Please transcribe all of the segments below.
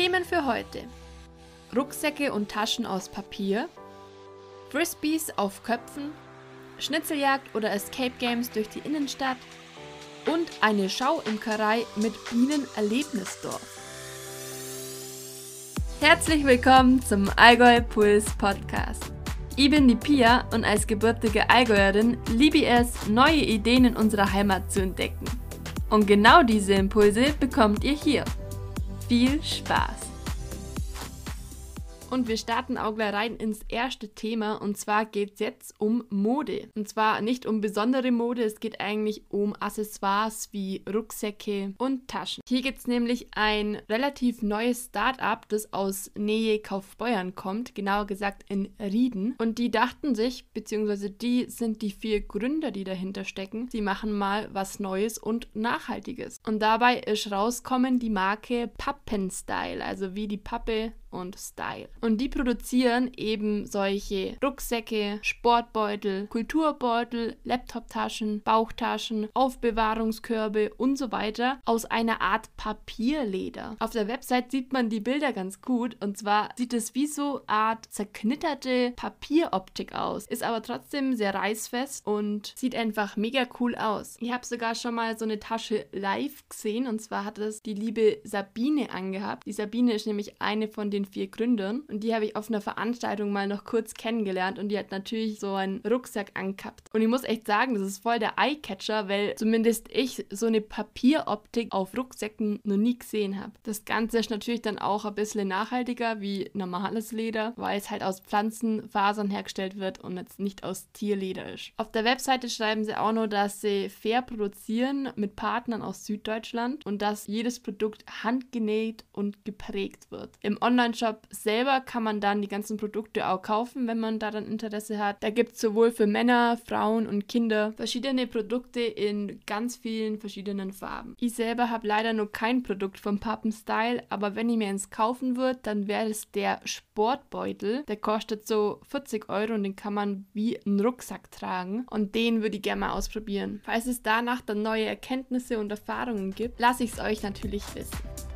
Themen für heute. Rucksäcke und Taschen aus Papier, Frisbees auf Köpfen, Schnitzeljagd oder Escape Games durch die Innenstadt und eine Schauimkerei mit Bienenerlebnisdorf. Herzlich willkommen zum Allgäu Puls Podcast. Ich bin die Pia und als gebürtige Allgäuerin liebe ich es, neue Ideen in unserer Heimat zu entdecken. Und genau diese Impulse bekommt ihr hier. Viel Spaß! Und wir starten auch gleich rein ins erste Thema. Und zwar geht es jetzt um Mode. Und zwar nicht um besondere Mode, es geht eigentlich um Accessoires wie Rucksäcke und Taschen. Hier gibt es nämlich ein relativ neues Start-up, das aus Nähe Kaufbeuern kommt, genauer gesagt in Rieden. Und die dachten sich, beziehungsweise die sind die vier Gründer, die dahinter stecken, sie machen mal was Neues und Nachhaltiges. Und dabei ist rauskommen die Marke Pappenstyle, also wie die Pappe und Style. Und die produzieren eben solche Rucksäcke, Sportbeutel, Kulturbeutel, Laptoptaschen, Bauchtaschen, Aufbewahrungskörbe und so weiter aus einer Art Papierleder. Auf der Website sieht man die Bilder ganz gut und zwar sieht es wie so Art zerknitterte Papieroptik aus, ist aber trotzdem sehr reißfest und sieht einfach mega cool aus. Ich habe sogar schon mal so eine Tasche live gesehen und zwar hat es die liebe Sabine angehabt. Die Sabine ist nämlich eine von den den vier Gründern. Und die habe ich auf einer Veranstaltung mal noch kurz kennengelernt und die hat natürlich so einen Rucksack angehabt. Und ich muss echt sagen, das ist voll der Eyecatcher, weil zumindest ich so eine Papieroptik auf Rucksäcken noch nie gesehen habe. Das Ganze ist natürlich dann auch ein bisschen nachhaltiger wie normales Leder, weil es halt aus Pflanzenfasern hergestellt wird und jetzt nicht aus Tierleder ist. Auf der Webseite schreiben sie auch nur, dass sie fair produzieren mit Partnern aus Süddeutschland und dass jedes Produkt handgenäht und geprägt wird. Im Online Online-Shop selber kann man dann die ganzen Produkte auch kaufen, wenn man daran Interesse hat. Da gibt es sowohl für Männer, Frauen und Kinder verschiedene Produkte in ganz vielen verschiedenen Farben. Ich selber habe leider nur kein Produkt vom Pappen Style, aber wenn ich mir eins kaufen würde, dann wäre es der Sportbeutel. Der kostet so 40 Euro und den kann man wie einen Rucksack tragen. Und den würde ich gerne mal ausprobieren. Falls es danach dann neue Erkenntnisse und Erfahrungen gibt, lasse ich es euch natürlich wissen.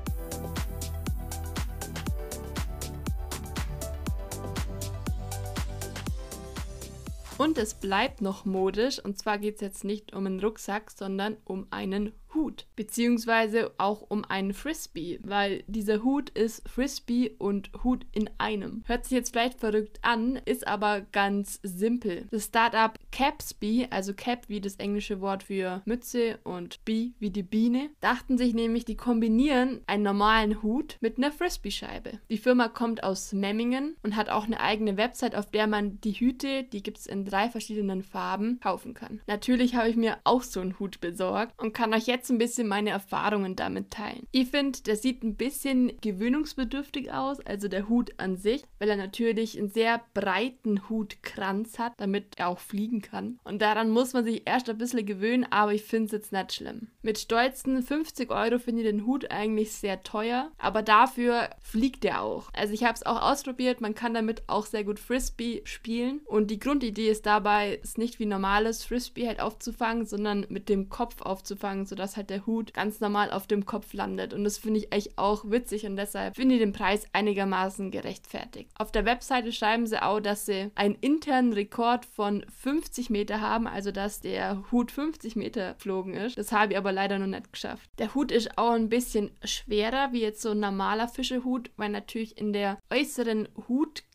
Und es bleibt noch modisch. Und zwar geht es jetzt nicht um einen Rucksack, sondern um einen Hut, beziehungsweise auch um einen Frisbee, weil dieser Hut ist Frisbee und Hut in einem. Hört sich jetzt vielleicht verrückt an, ist aber ganz simpel. Das Startup Capsbee, also Cap wie das englische Wort für Mütze und Bee wie die Biene, dachten sich nämlich, die kombinieren einen normalen Hut mit einer Frisbee-Scheibe. Die Firma kommt aus Memmingen und hat auch eine eigene Website, auf der man die Hüte, die gibt es in drei verschiedenen Farben, kaufen kann. Natürlich habe ich mir auch so einen Hut besorgt und kann euch jetzt jetzt ein bisschen meine Erfahrungen damit teilen. Ich finde, der sieht ein bisschen gewöhnungsbedürftig aus, also der Hut an sich, weil er natürlich einen sehr breiten Hutkranz hat, damit er auch fliegen kann. Und daran muss man sich erst ein bisschen gewöhnen, aber ich finde es jetzt nicht schlimm. Mit stolzen 50 Euro finde ich den Hut eigentlich sehr teuer, aber dafür fliegt er auch. Also ich habe es auch ausprobiert, man kann damit auch sehr gut Frisbee spielen und die Grundidee ist dabei, es nicht wie normales Frisbee halt aufzufangen, sondern mit dem Kopf aufzufangen, sodass halt der Hut ganz normal auf dem Kopf landet. Und das finde ich echt auch witzig und deshalb finde ich den Preis einigermaßen gerechtfertigt. Auf der Webseite schreiben sie auch, dass sie einen internen Rekord von 50 Meter haben, also dass der Hut 50 Meter geflogen ist. Das habe ich aber leider noch nicht geschafft. Der Hut ist auch ein bisschen schwerer wie jetzt so ein normaler Fischehut, weil natürlich in der äußeren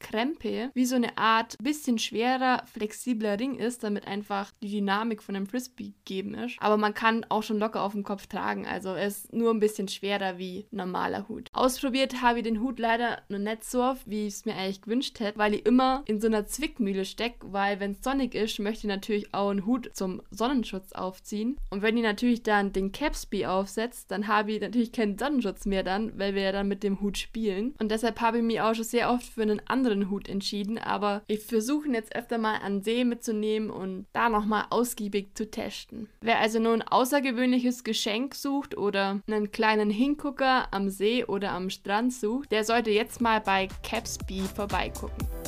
Hutkrempe wie so eine Art bisschen schwerer, flexibler Ring ist, damit einfach die Dynamik von dem Frisbee gegeben ist. Aber man kann auch schon locker auf dem Kopf tragen. Also er ist nur ein bisschen schwerer wie normaler Hut. Ausprobiert habe ich den Hut leider noch nicht so oft, wie ich es mir eigentlich gewünscht hätte, weil ich immer in so einer Zwickmühle stecke, weil wenn es sonnig ist, möchte ich natürlich auch einen Hut zum Sonnenschutz aufziehen. Und wenn ich natürlich dann den Capsby aufsetzt, dann habe ich natürlich keinen Sonnenschutz mehr dann, weil wir ja dann mit dem Hut spielen. Und deshalb habe ich mich auch schon sehr oft für einen anderen Hut entschieden, aber ich versuche ihn jetzt öfter mal an See mitzunehmen und da nochmal ausgiebig zu testen. Wer also nun außergewöhnliches Geschenk sucht oder einen kleinen Hingucker am See oder am Strand sucht, der sollte jetzt mal bei Capsby vorbeigucken.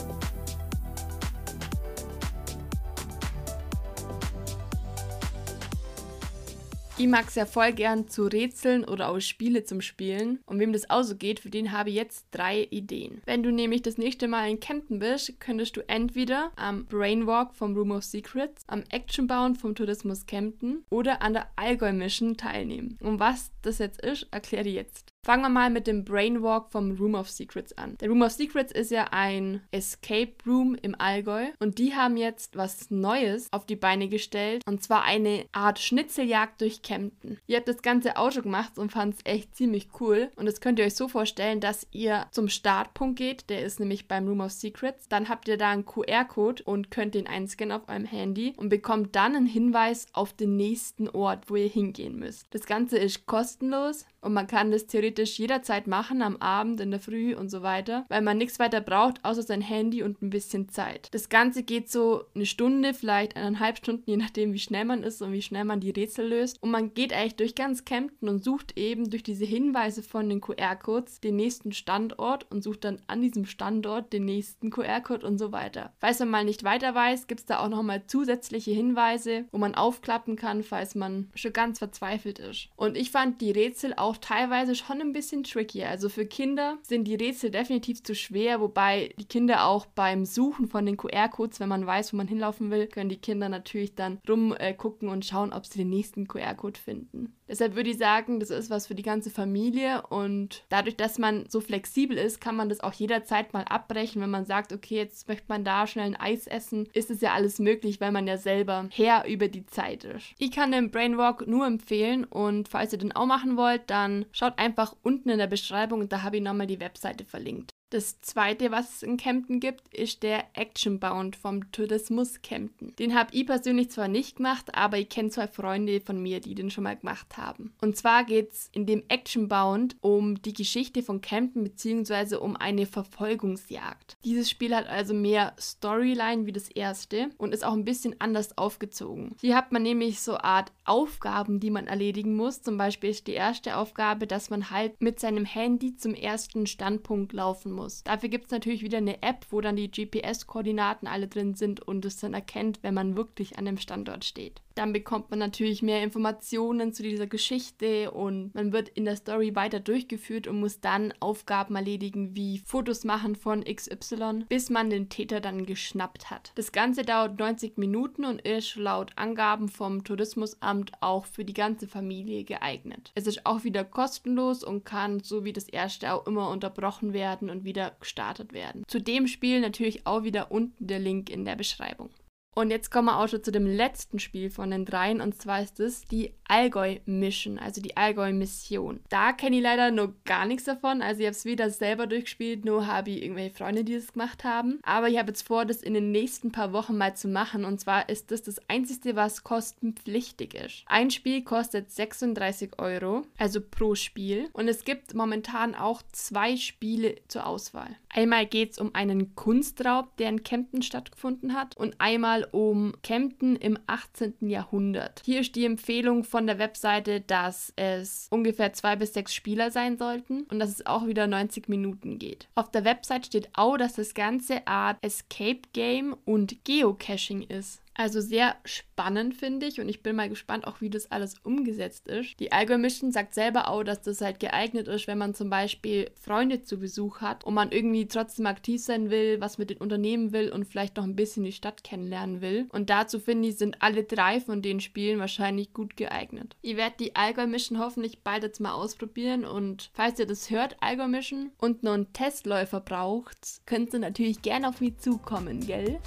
Ich mag es ja voll gern zu rätseln oder auch Spiele zum Spielen. Und wem das auch so geht, für den habe ich jetzt drei Ideen. Wenn du nämlich das nächste Mal in Kempten bist, könntest du entweder am Brainwalk vom Room of Secrets, am Actionbound vom Tourismus Kempten oder an der Allgäu Mission teilnehmen. Und was das jetzt ist, erkläre ich jetzt. Fangen wir mal mit dem Brainwalk vom Room of Secrets an. Der Room of Secrets ist ja ein Escape Room im Allgäu und die haben jetzt was Neues auf die Beine gestellt und zwar eine Art Schnitzeljagd durch Kempten. Ihr habt das ganze Auto gemacht und fand es echt ziemlich cool und das könnt ihr euch so vorstellen, dass ihr zum Startpunkt geht, der ist nämlich beim Room of Secrets. Dann habt ihr da einen QR-Code und könnt den einscannen auf eurem Handy und bekommt dann einen Hinweis auf den nächsten Ort, wo ihr hingehen müsst. Das Ganze ist kostenlos und man kann das theoretisch jederzeit machen, am Abend, in der Früh und so weiter, weil man nichts weiter braucht, außer sein Handy und ein bisschen Zeit. Das Ganze geht so eine Stunde, vielleicht eineinhalb Stunden, je nachdem, wie schnell man ist und wie schnell man die Rätsel löst. Und man geht eigentlich durch ganz Kempten und sucht eben durch diese Hinweise von den QR-Codes den nächsten Standort und sucht dann an diesem Standort den nächsten QR-Code und so weiter. Falls man mal nicht weiter weiß, gibt es da auch nochmal zusätzliche Hinweise, wo man aufklappen kann, falls man schon ganz verzweifelt ist. Und ich fand die Rätsel auch teilweise schon ein bisschen tricky. Also für Kinder sind die Rätsel definitiv zu schwer, wobei die Kinder auch beim Suchen von den QR-Codes, wenn man weiß, wo man hinlaufen will, können die Kinder natürlich dann rumgucken äh, und schauen, ob sie den nächsten QR-Code finden. Deshalb würde ich sagen, das ist was für die ganze Familie und dadurch, dass man so flexibel ist, kann man das auch jederzeit mal abbrechen, wenn man sagt, okay, jetzt möchte man da schnell ein Eis essen, ist es ja alles möglich, weil man ja selber Herr über die Zeit ist. Ich kann den Brainwalk nur empfehlen und falls ihr den auch machen wollt, dann schaut einfach unten in der Beschreibung, da habe ich nochmal die Webseite verlinkt. Das zweite, was es in Kempten gibt, ist der Action Bound vom Tourismus Kempten. Den habe ich persönlich zwar nicht gemacht, aber ich kenne zwei Freunde von mir, die den schon mal gemacht haben. Und zwar geht es in dem Action Bound um die Geschichte von Kempten bzw. um eine Verfolgungsjagd. Dieses Spiel hat also mehr Storyline wie das erste und ist auch ein bisschen anders aufgezogen. Hier hat man nämlich so Art Aufgaben, die man erledigen muss. Zum Beispiel ist die erste Aufgabe, dass man halt mit seinem Handy zum ersten Standpunkt laufen muss muss. Dafür gibt es natürlich wieder eine App, wo dann die GPS-Koordinaten alle drin sind und es dann erkennt, wenn man wirklich an dem Standort steht. Dann bekommt man natürlich mehr Informationen zu dieser Geschichte und man wird in der Story weiter durchgeführt und muss dann Aufgaben erledigen wie Fotos machen von XY, bis man den Täter dann geschnappt hat. Das Ganze dauert 90 Minuten und ist laut Angaben vom Tourismusamt auch für die ganze Familie geeignet. Es ist auch wieder kostenlos und kann so wie das erste auch immer unterbrochen werden und wieder gestartet werden. Zu dem Spiel natürlich auch wieder unten der Link in der Beschreibung. Und jetzt kommen wir auch schon zu dem letzten Spiel von den dreien und zwar ist es die Allgäu Mission, also die Allgäu Mission. Da kenne ich leider noch gar nichts davon, also ich habe es weder selber durchgespielt, nur habe ich irgendwelche Freunde, die das gemacht haben. Aber ich habe jetzt vor, das in den nächsten paar Wochen mal zu machen und zwar ist das das einzige, was kostenpflichtig ist. Ein Spiel kostet 36 Euro, also pro Spiel und es gibt momentan auch zwei Spiele zur Auswahl. Einmal geht es um einen Kunstraub, der in Kempten stattgefunden hat und einmal um Kempten im 18. Jahrhundert. Hier ist die Empfehlung von der Webseite, dass es ungefähr zwei bis sechs Spieler sein sollten und dass es auch wieder 90 Minuten geht. Auf der Website steht auch, dass das ganze Art Escape Game und Geocaching ist. Also sehr spannend, finde ich. Und ich bin mal gespannt, auch wie das alles umgesetzt ist. Die Allgäu Mission sagt selber auch, dass das halt geeignet ist, wenn man zum Beispiel Freunde zu Besuch hat und man irgendwie trotzdem aktiv sein will, was mit den Unternehmen will und vielleicht noch ein bisschen die Stadt kennenlernen will. Und dazu finde ich, sind alle drei von den Spielen wahrscheinlich gut geeignet. Ihr werdet die Allgäu Mission hoffentlich bald jetzt mal ausprobieren. Und falls ihr das hört, Allgäu Mission, und noch einen Testläufer braucht, könnt ihr natürlich gerne auf mich zukommen, gell?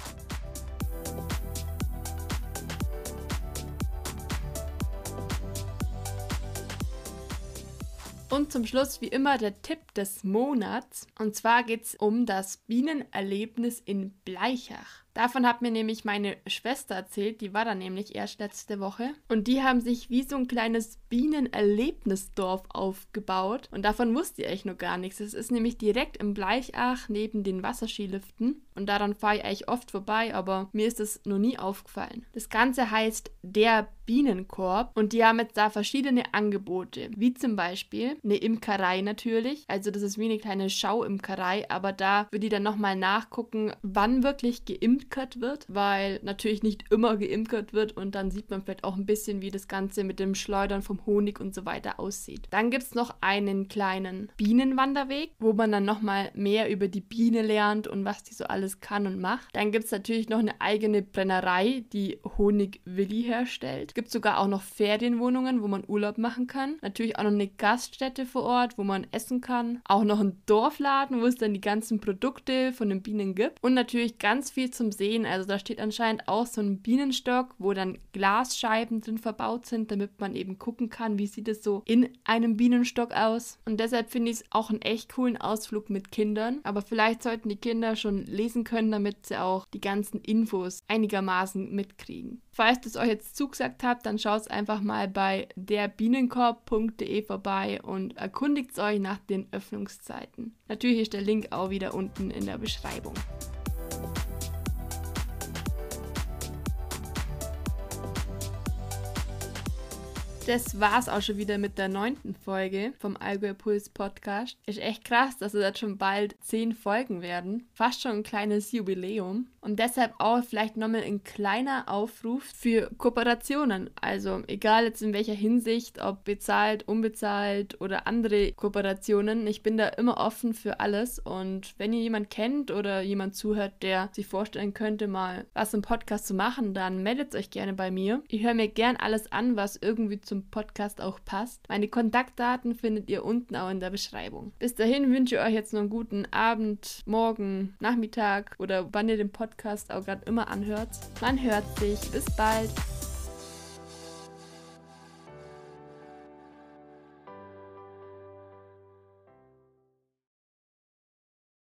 Und zum Schluss wie immer der Tipp des Monats. Und zwar geht es um das Bienenerlebnis in Bleichach. Davon hat mir nämlich meine Schwester erzählt, die war da nämlich erst letzte Woche. Und die haben sich wie so ein kleines Bienenerlebnisdorf aufgebaut. Und davon wusste ich eigentlich noch gar nichts. Es ist nämlich direkt im Bleichach neben den Wasserskiliften. Und daran fahre ich eigentlich oft vorbei, aber mir ist das noch nie aufgefallen. Das Ganze heißt der Bienenkorb und die haben jetzt da verschiedene Angebote, wie zum Beispiel eine Imkerei natürlich. Also das ist wie eine kleine Schauimkerei, aber da würde ich dann nochmal nachgucken, wann wirklich geimpft geimkert wird, weil natürlich nicht immer geimkert wird und dann sieht man vielleicht auch ein bisschen, wie das Ganze mit dem Schleudern vom Honig und so weiter aussieht. Dann gibt es noch einen kleinen Bienenwanderweg, wo man dann nochmal mehr über die Biene lernt und was die so alles kann und macht. Dann gibt es natürlich noch eine eigene Brennerei, die Honigwilli herstellt. Es gibt sogar auch noch Ferienwohnungen, wo man Urlaub machen kann. Natürlich auch noch eine Gaststätte vor Ort, wo man essen kann. Auch noch ein Dorfladen, wo es dann die ganzen Produkte von den Bienen gibt. Und natürlich ganz viel zum Sehen. Also da steht anscheinend auch so ein Bienenstock, wo dann Glasscheiben drin verbaut sind, damit man eben gucken kann, wie sieht es so in einem Bienenstock aus. Und deshalb finde ich es auch einen echt coolen Ausflug mit Kindern. Aber vielleicht sollten die Kinder schon lesen können, damit sie auch die ganzen Infos einigermaßen mitkriegen. Falls das euch jetzt zugesagt habt, dann schaut einfach mal bei derbienenkorb.de vorbei und erkundigt euch nach den Öffnungszeiten. Natürlich ist der Link auch wieder unten in der Beschreibung. Das war's auch schon wieder mit der neunten Folge vom Allgäu Puls Podcast. Ist echt krass, dass es jetzt schon bald zehn Folgen werden. Fast schon ein kleines Jubiläum. Und deshalb auch vielleicht nochmal ein kleiner Aufruf für Kooperationen. Also egal jetzt in welcher Hinsicht, ob bezahlt, unbezahlt oder andere Kooperationen. Ich bin da immer offen für alles. Und wenn ihr jemand kennt oder jemand zuhört, der sich vorstellen könnte, mal was im Podcast zu machen, dann meldet euch gerne bei mir. Ich höre mir gern alles an, was irgendwie zum Podcast auch passt. Meine Kontaktdaten findet ihr unten auch in der Beschreibung. Bis dahin wünsche ich euch jetzt noch einen guten Abend, Morgen, Nachmittag oder wann ihr den Podcast auch gerade immer anhört. Man hört sich. Bis bald.